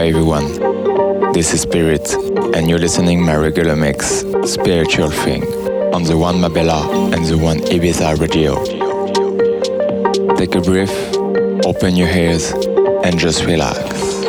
Hi everyone, this is Spirit, and you're listening my regular mix, Spiritual Thing, on the One Marbella and the One Ibiza radio. Take a breath, open your ears, and just relax.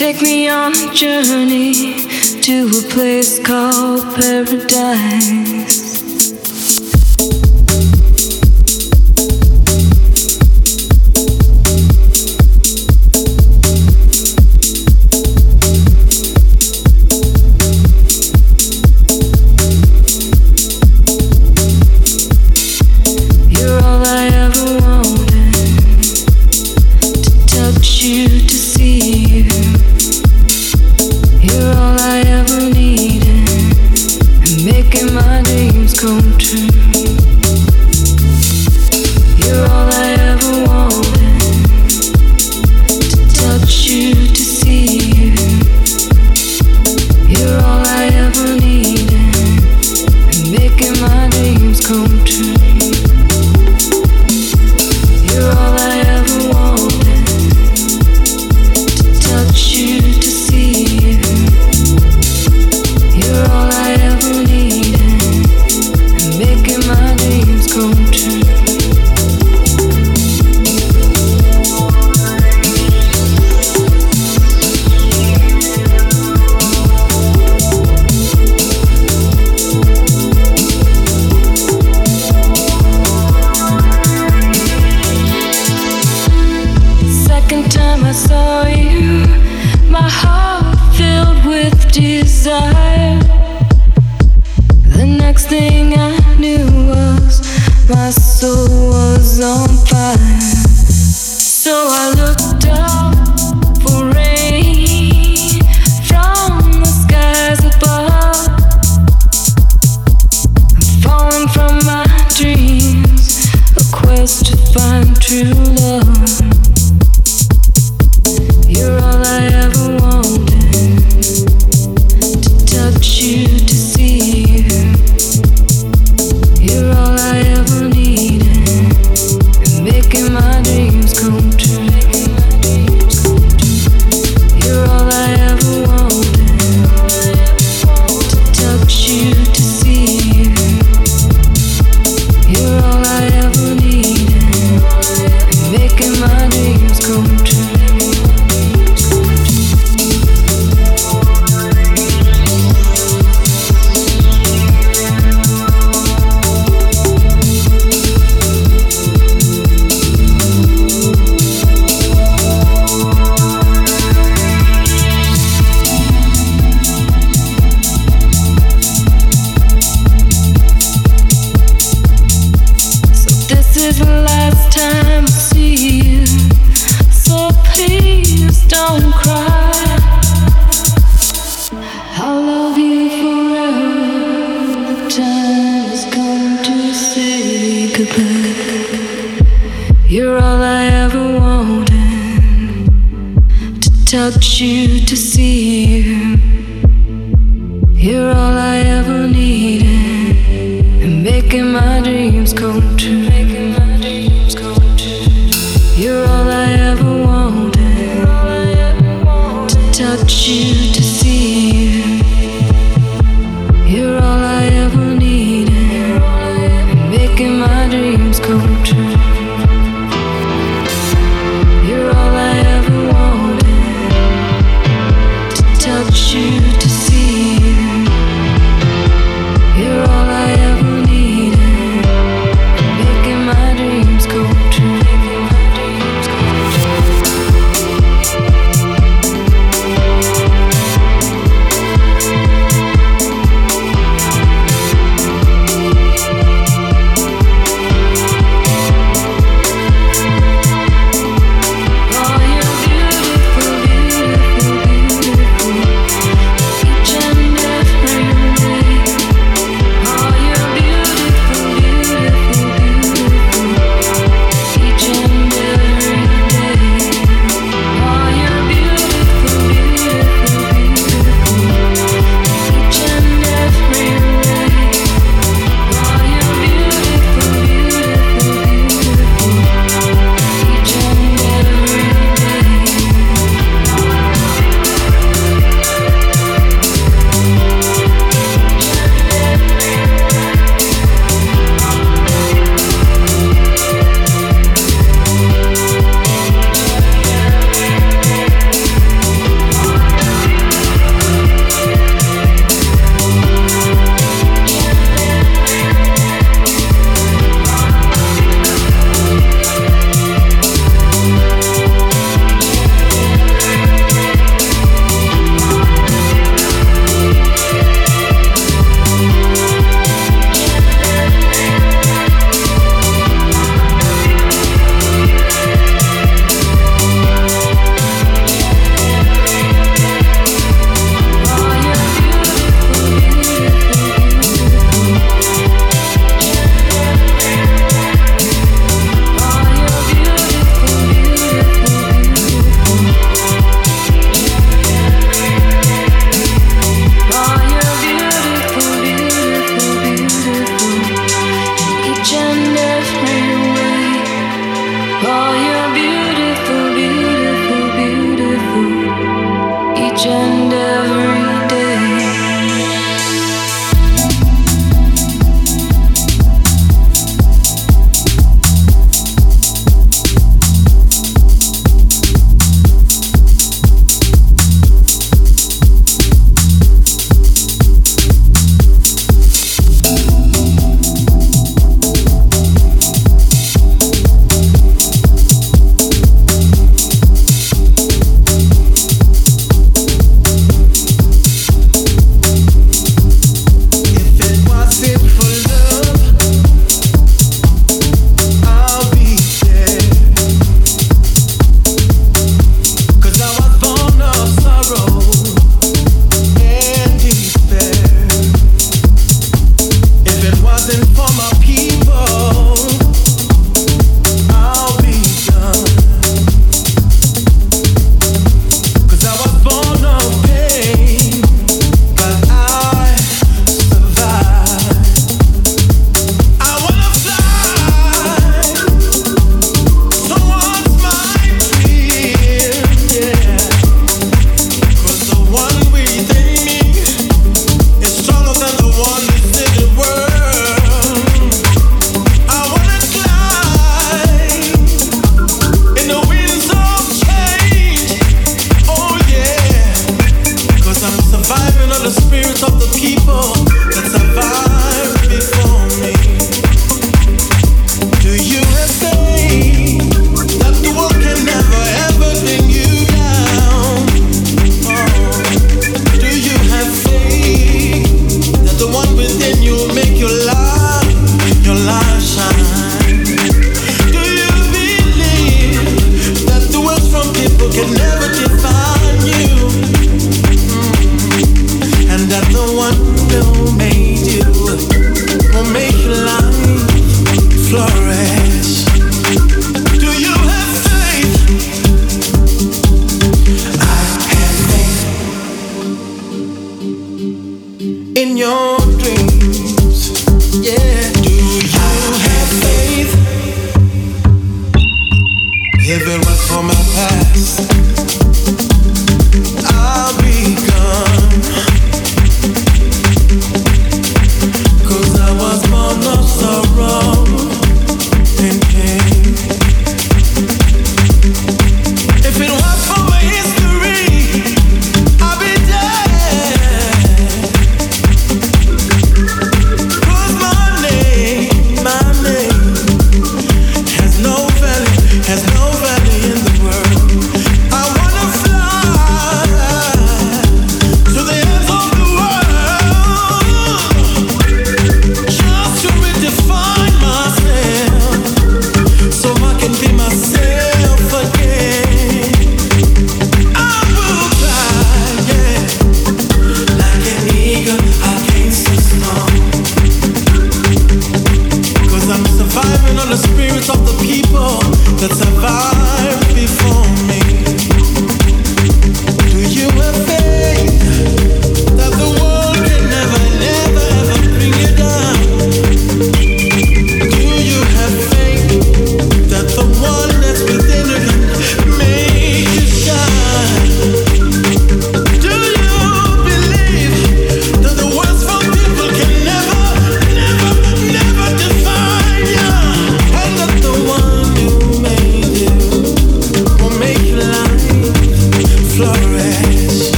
take me on a journey to a place called paradise.